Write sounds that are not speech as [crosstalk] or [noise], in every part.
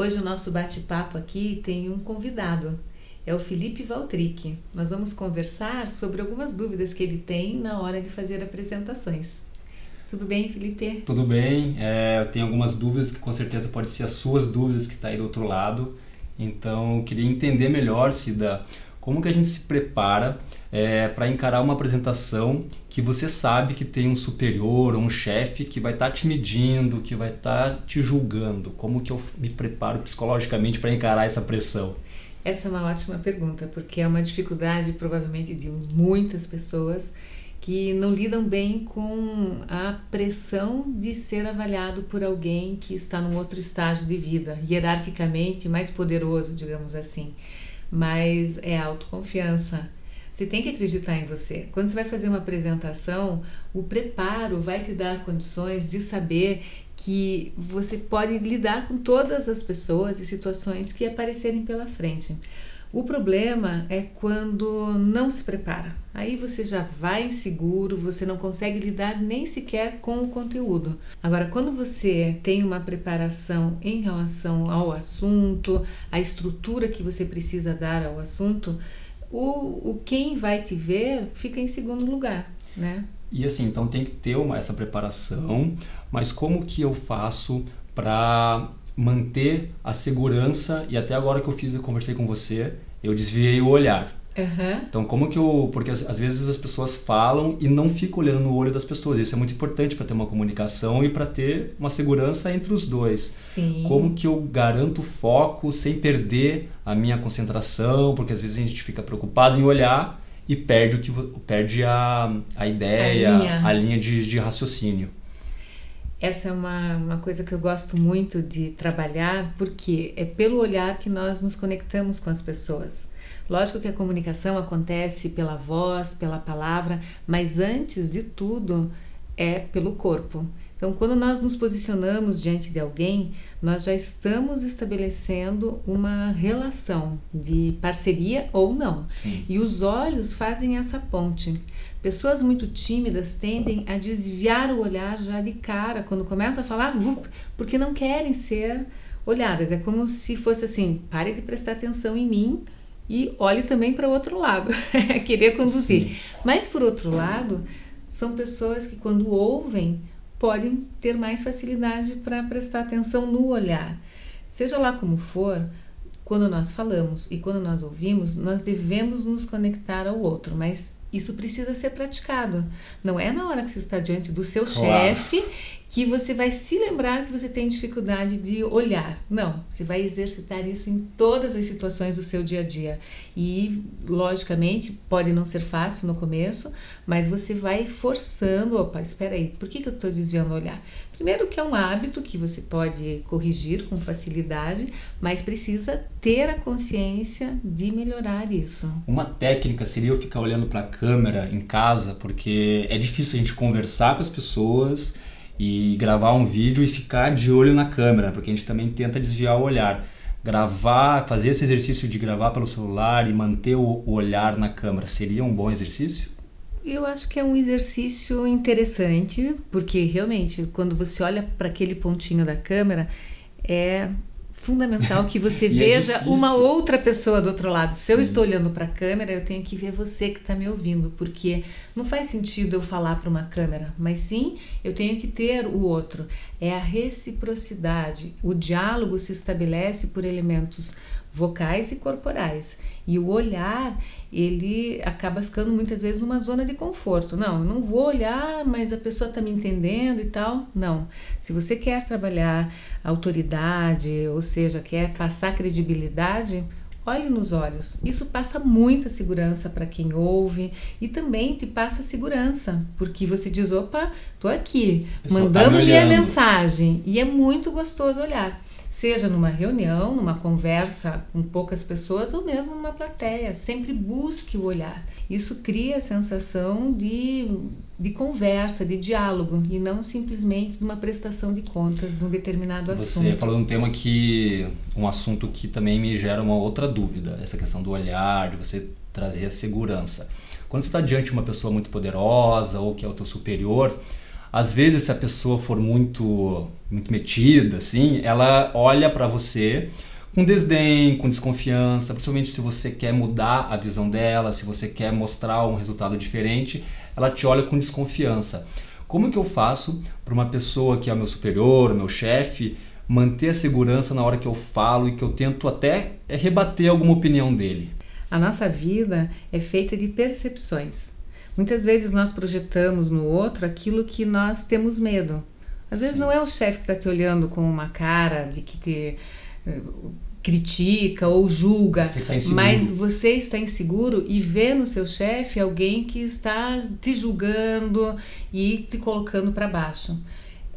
Hoje o nosso bate-papo aqui tem um convidado, é o Felipe Valtric. Nós vamos conversar sobre algumas dúvidas que ele tem na hora de fazer apresentações. Tudo bem, Felipe? Tudo bem. É, eu tenho algumas dúvidas que com certeza podem ser as suas dúvidas que está aí do outro lado. Então, eu queria entender melhor, Cida, como que a gente se prepara é, para encarar uma apresentação que você sabe que tem um superior ou um chefe que vai estar tá te medindo, que vai estar tá te julgando. Como que eu me preparo psicologicamente para encarar essa pressão? Essa é uma ótima pergunta, porque é uma dificuldade provavelmente de muitas pessoas que não lidam bem com a pressão de ser avaliado por alguém que está num outro estágio de vida, hierarquicamente mais poderoso, digamos assim mas é autoconfiança. Você tem que acreditar em você. Quando você vai fazer uma apresentação, o preparo vai te dar condições de saber que você pode lidar com todas as pessoas e situações que aparecerem pela frente. O problema é quando não se prepara. Aí você já vai inseguro, você não consegue lidar nem sequer com o conteúdo. Agora, quando você tem uma preparação em relação ao assunto, a estrutura que você precisa dar ao assunto, o, o quem vai te ver fica em segundo lugar, né? E assim, então tem que ter uma, essa preparação, mas como que eu faço para manter a segurança e até agora que eu fiz, eu conversei com você, eu desviei o olhar. Uhum. Então, como que eu. Porque às, vezes as pessoas falam e não ficam olhando no olho das pessoas. Isso é muito importante para ter uma comunicação e para ter uma segurança entre os dois. Sim. Como que eu garanto foco sem perder a minha concentração? Porque às vezes a gente fica preocupado em olhar e perde, o que, perde a, a ideia, a linha, a linha de, de raciocínio. Essa é uma, uma coisa que eu gosto muito de trabalhar, porque é pelo olhar que nós nos conectamos com as pessoas. Lógico que a comunicação acontece pela voz, pela palavra, mas antes de tudo é pelo corpo. Então, quando nós nos posicionamos diante de alguém, nós já estamos estabelecendo uma relação de parceria ou não. Sim. E os olhos fazem essa ponte. Pessoas muito tímidas tendem a desviar o olhar já de cara quando começam a falar, porque não querem ser olhadas. É como se fosse assim: pare de prestar atenção em mim e olhe também para o outro lado. [laughs] Querer conduzir. Sim. Mas, por outro lado, são pessoas que, quando ouvem, podem ter mais facilidade para prestar atenção no olhar. Seja lá como for, quando nós falamos e quando nós ouvimos, nós devemos nos conectar ao outro, mas isso precisa ser praticado. Não é na hora que você está diante do seu claro. chefe que você vai se lembrar que você tem dificuldade de olhar. Não, você vai exercitar isso em todas as situações do seu dia a dia. E, logicamente, pode não ser fácil no começo, mas você vai forçando. Opa, espera aí, por que, que eu estou desviando o olhar? Primeiro, que é um hábito que você pode corrigir com facilidade, mas precisa ter a consciência de melhorar isso. Uma técnica seria eu ficar olhando para a câmera em casa, porque é difícil a gente conversar com as pessoas e gravar um vídeo e ficar de olho na câmera, porque a gente também tenta desviar o olhar. Gravar, fazer esse exercício de gravar pelo celular e manter o olhar na câmera seria um bom exercício? Eu acho que é um exercício interessante, porque realmente quando você olha para aquele pontinho da câmera, é fundamental que você [laughs] é veja é uma outra pessoa do outro lado. Se Sim. eu estou olhando para a câmera, eu tenho que ver você que está me ouvindo, porque não faz sentido eu falar para uma câmera, mas sim eu tenho que ter o outro. É a reciprocidade. O diálogo se estabelece por elementos vocais e corporais. E o olhar, ele acaba ficando muitas vezes numa zona de conforto. Não, eu não vou olhar, mas a pessoa está me entendendo e tal. Não. Se você quer trabalhar autoridade, ou seja, quer passar credibilidade, olhe nos olhos. Isso passa muita segurança para quem ouve e também te passa segurança, porque você diz: opa, tô aqui, tá mandando tá minha mensagem. E é muito gostoso olhar seja numa reunião, numa conversa com poucas pessoas ou mesmo numa plateia. Sempre busque o olhar. Isso cria a sensação de, de conversa, de diálogo e não simplesmente de uma prestação de contas de um determinado Você assunto. Você falou um tema que um assunto que também me gera uma outra dúvida, essa questão do olhar, de você trazer a segurança. Quando você está diante de uma pessoa muito poderosa ou que é o teu superior, Às vezes, se a pessoa for muito, muito metida, assim, ela olha para você com desdém, com desconfiança, principalmente se você quer mudar a visão dela, se você quer mostrar um resultado diferente, ela te olha com desconfiança. Como que eu faço para uma pessoa que é meu superior, meu chefe, manter a segurança na hora que eu falo e que eu tento até rebater alguma opinião dele? A nossa vida é feita de percepções. Muitas vezes nós projetamos no outro aquilo que nós temos medo. Às vezes Sim. não é o chefe que está te olhando com uma cara de que te uh, critica ou julga, você tá mas você está inseguro e vê no seu chefe alguém que está te julgando e te colocando para baixo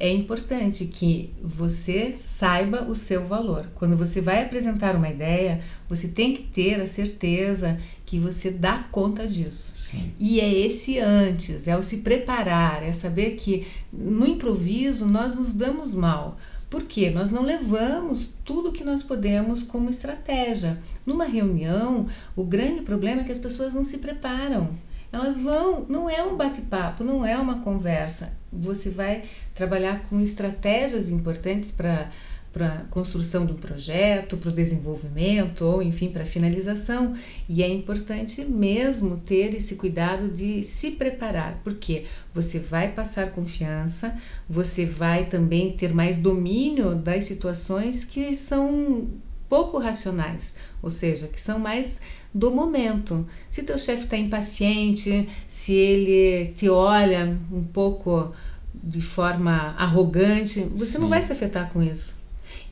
é importante que você saiba o seu valor. Quando você vai apresentar uma ideia, você tem que ter a certeza que você dá conta disso. Sim. E é esse antes, é o se preparar, é saber que no improviso nós nos damos mal. Porque nós não levamos tudo que nós podemos como estratégia. Numa reunião, o grande problema é que as pessoas não se preparam. Elas vão, não é um bate-papo, não é uma conversa. Você vai trabalhar com estratégias importantes para para construção de um projeto, para o desenvolvimento ou enfim para a finalização e é importante mesmo ter esse cuidado de se preparar porque você vai passar confiança, você vai também ter mais domínio das situações que são pouco racionais, ou seja, que são mais do momento. Se teu chefe está impaciente, se ele te olha um pouco de forma arrogante, você Sim. não vai se afetar com isso.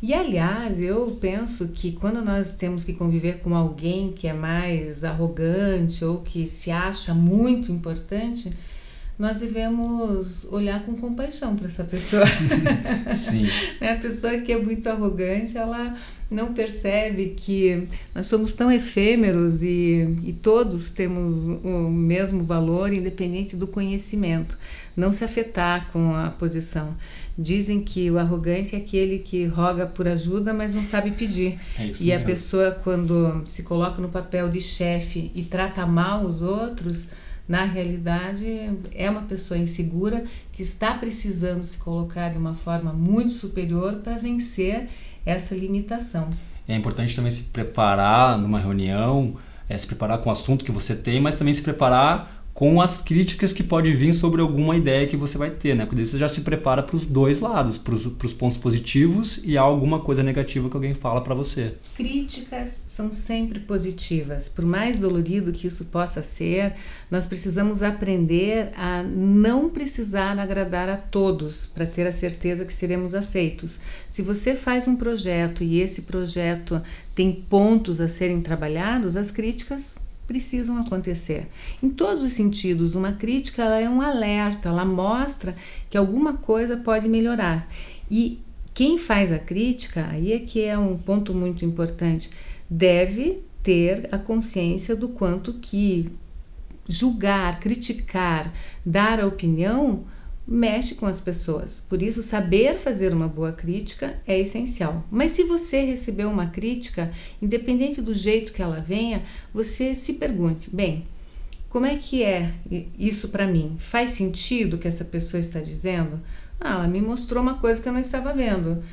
E aliás, eu penso que quando nós temos que conviver com alguém que é mais arrogante ou que se acha muito importante, nós devemos olhar com compaixão para essa pessoa. [laughs] Sim. [laughs] Né, a pessoa que é muito arrogante, ela não percebe que nós somos tão efêmeros e, e todos temos o mesmo valor, independente do conhecimento. Não se afetar com a posição. Dizem que o arrogante é aquele que roga por ajuda, mas não sabe pedir. É e mesmo. a pessoa, quando se coloca no papel de chefe e trata mal os outros, na realidade é uma pessoa insegura que está precisando se colocar de uma forma muito superior para vencer essa limitação. É importante também se preparar numa reunião, é, se preparar com o assunto que você tem, mas também se preparar com as críticas que pode vir sobre alguma ideia que você vai ter, né? Porque você já se prepara para os dois lados, para os pontos positivos e alguma coisa negativa que alguém fala para você. Críticas são sempre positivas, por mais dolorido que isso possa ser, nós precisamos aprender a não precisar agradar a todos para ter a certeza que seremos aceitos. Se você faz um projeto e esse projeto tem pontos a serem trabalhados, as críticas precisam acontecer. Em todos os sentidos, uma crítica é um alerta, ela mostra que alguma coisa pode melhorar. E quem faz a crítica, aí é que é um ponto muito importante, deve ter a consciência do quanto que julgar, criticar, dar a opinião mexe com as pessoas. Por isso, saber fazer uma boa crítica é essencial. Mas se você recebeu uma crítica, independente do jeito que ela venha, você se pergunte: bem, como é que é isso para mim? Faz sentido o que essa pessoa está dizendo? Ah, ela me mostrou uma coisa que eu não estava vendo.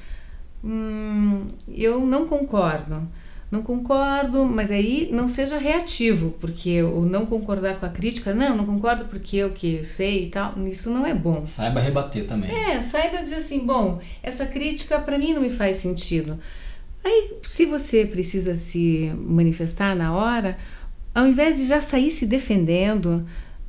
Hum, eu não concordo não concordo, mas aí não seja reativo, porque o não concordar com a crítica, não, não concordo porque eu que sei e tal, isso não é bom. Saiba rebater também. É, saiba dizer assim, bom, essa crítica para mim não me faz sentido. Aí, se você precisa se manifestar na hora, ao invés de já sair se defendendo,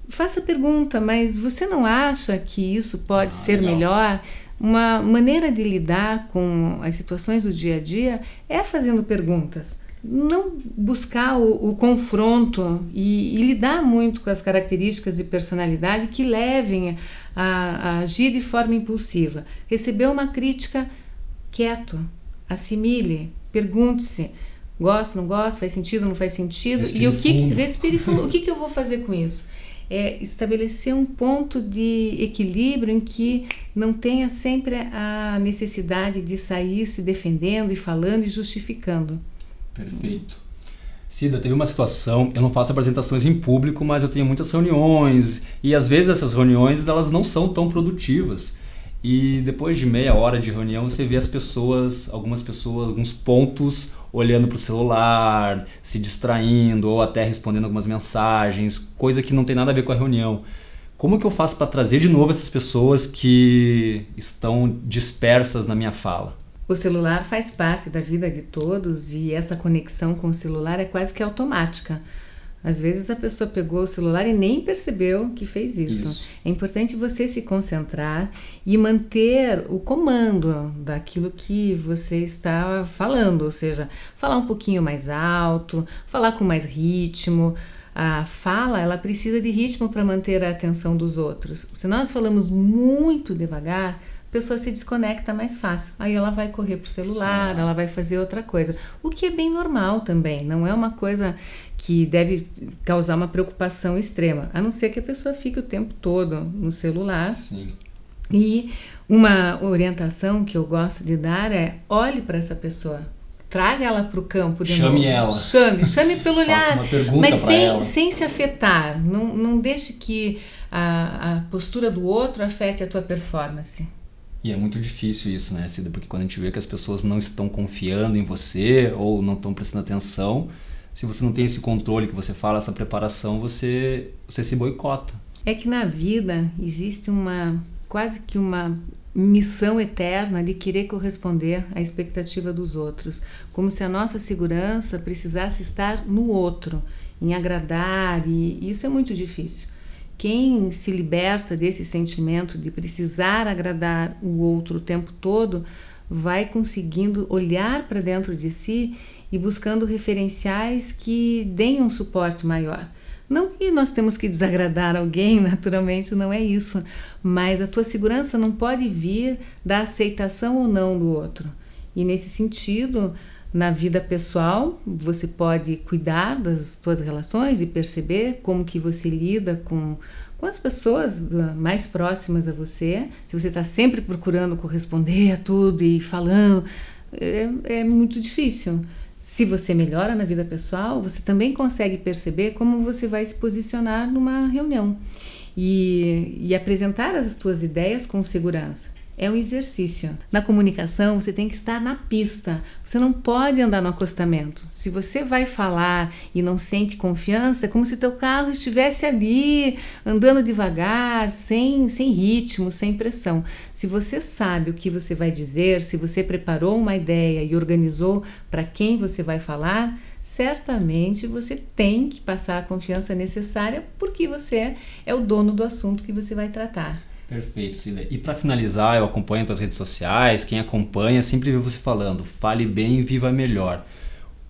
faça pergunta, mas você não acha que isso pode ah, ser legal. melhor? Uma maneira de lidar com as situações do dia a dia é fazendo perguntas. Não buscar o, o confronto e, e, lidar muito com as características de personalidade que levem a, a agir de forma impulsiva. Receber uma crítica quieto, assimile, pergunte-se: gosto, não gosto, faz sentido, não faz sentido? Respire e o que, respire fundo, o que, que eu vou fazer com isso? É estabelecer um ponto de equilíbrio em que não tenha sempre a necessidade de sair se defendendo e falando e justificando. Perfeito. Cida, teve uma situação, eu não faço apresentações em público, mas eu tenho muitas reuniões e às vezes essas reuniões elas não são tão produtivas. E depois de meia hora de reunião você vê as pessoas, algumas pessoas, alguns pontos olhando para o celular, se distraindo ou até respondendo algumas mensagens, coisa que não tem nada a ver com a reunião. Como que eu faço para trazer de novo essas pessoas que estão dispersas na minha fala? O celular faz parte da vida de todos e essa conexão com o celular é quase que automática. Às vezes a pessoa pegou o celular e nem percebeu que fez isso. isso. É importante você se concentrar e manter o comando daquilo que você está falando, ou seja, falar um pouquinho mais alto, falar com mais ritmo. A fala, ela precisa de ritmo para manter a atenção dos outros. Se nós falamos muito devagar, a pessoa se desconecta mais fácil. Aí ela vai correr pro celular, Sim. ela vai fazer outra coisa. O que é bem normal também, não é uma coisa que deve causar uma preocupação extrema, a não ser que a pessoa fique o tempo todo no celular. Sim. E uma orientação que eu gosto de dar é olhe para essa pessoa. Traga ela para o campo de Chame novo. ela. Chame, chame pelo [laughs] olhar. mas sem, ela. sem se afetar. Não, não deixe que a, a postura do outro afete a tua performance. E é muito difícil isso, né, Cida? Porque quando a gente vê que as pessoas não estão confiando em você ou não estão prestando atenção, se você não tem esse controle que você fala, essa preparação, você, você se boicota. É que na vida existe uma quase que uma missão eterna de querer corresponder à expectativa dos outros, como se a nossa segurança precisasse estar no outro, em agradar, e isso é muito difícil. Quem se liberta desse sentimento de precisar agradar o outro o tempo todo, vai conseguindo olhar para dentro de si e buscando referenciais que deem um suporte maior. Não que nós temos que desagradar alguém, [laughs] naturalmente não é isso, mas a tua segurança não pode vir da aceitação ou não do outro. E nesse sentido, na vida pessoal, você pode cuidar das suas relações e perceber como que você lida com, com as pessoas ah, mais próximas a você. Se você está sempre procurando corresponder a tudo e falando, é, é muito difícil. Se você melhora na vida pessoal, você também consegue perceber como você vai se posicionar numa reunião e, e apresentar as suas ideias com segurança é um exercício. Na comunicação, você tem que estar na pista. Você não pode andar no acostamento. Se você vai falar e não sente confiança, é como se teu carro estivesse ali, andando devagar, sem, sem ritmo, sem pressão. Se você sabe o que você vai dizer, se você preparou uma ideia e organizou para quem você vai falar, certamente você tem que passar a confiança necessária porque você é o dono do assunto que você vai tratar. Perfeito, Cida. E para finalizar, eu acompanho as redes sociais, quem acompanha sempre vê você falando, fale bem, viva melhor.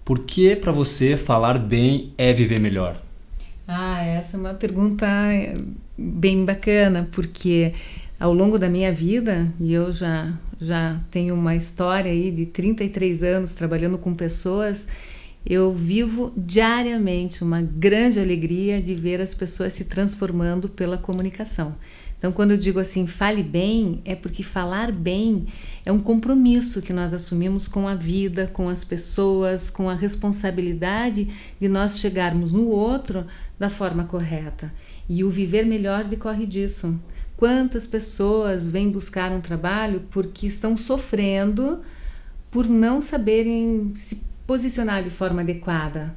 Por que para você falar bem é viver melhor? Ah, essa é uma pergunta eh, bem bacana, porque ao longo da minha vida, e eu já, já tenho uma história aí de 33 anos trabalhando com pessoas, eu vivo diariamente uma grande alegria de ver as pessoas se transformando pela comunicação. Então, quando eu digo assim, fale bem, é porque falar bem é um compromisso que nós assumimos com a vida, com as pessoas, com a responsabilidade de nós chegarmos no outro da forma correta. E o viver melhor decorre disso. Quantas pessoas vêm buscar um trabalho porque estão sofrendo por não saberem se posicionar de forma adequada?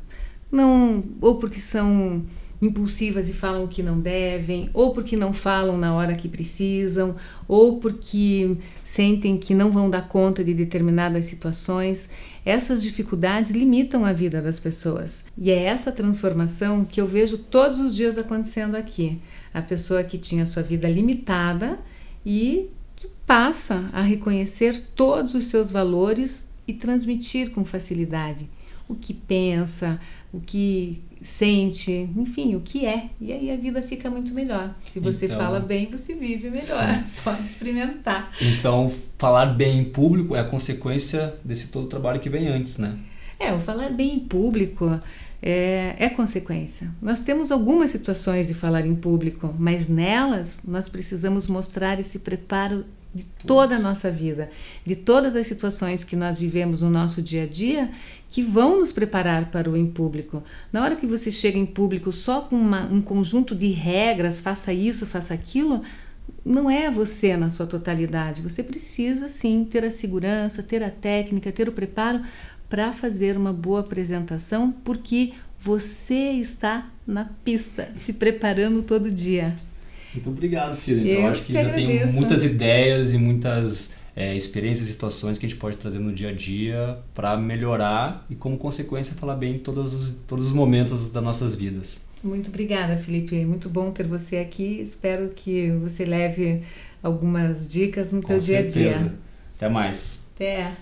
Não, ou porque são impulsivas e falam o que não devem, ou porque não falam na hora que precisam, ou porque sentem que não vão dar conta de determinadas situações. Essas dificuldades limitam a vida das pessoas. E é essa transformação que eu vejo todos os dias acontecendo aqui. A pessoa que tinha sua vida limitada e que passa a reconhecer todos os seus valores e transmitir com facilidade o que pensa, o que sente, enfim, o que é. E aí a vida fica muito melhor. Se você então, fala bem, você vive melhor. Sim. [laughs] Pode experimentar. Então, falar bem em público é a consequência desse todo o trabalho que vem antes, né? É, o falar bem em público é, é consequência. Nós temos algumas situações de falar em público, mas nelas nós precisamos mostrar esse preparo de toda a nossa vida, de todas as situações que nós vivemos no nosso dia a dia, que vão nos preparar para o em público. Na hora que você chega em público só com uma, um conjunto de regras, faça isso, faça aquilo, não é você na sua totalidade. Você precisa sim ter a segurança, ter a técnica, ter o preparo para fazer uma boa apresentação, porque você está na pista, se preparando todo dia. Muito obrigado, Cida. Então, eu acho que, que já tem muitas ideias e muitas é, experiências e situações que a gente pode trazer no dia a dia para melhorar e, como consequência, falar bem em todos os, todos os momentos das nossas vidas. Muito obrigada, Felipe. Muito bom ter você aqui. Espero que você leve algumas dicas no certeza. dia a dia. Até mais. Até.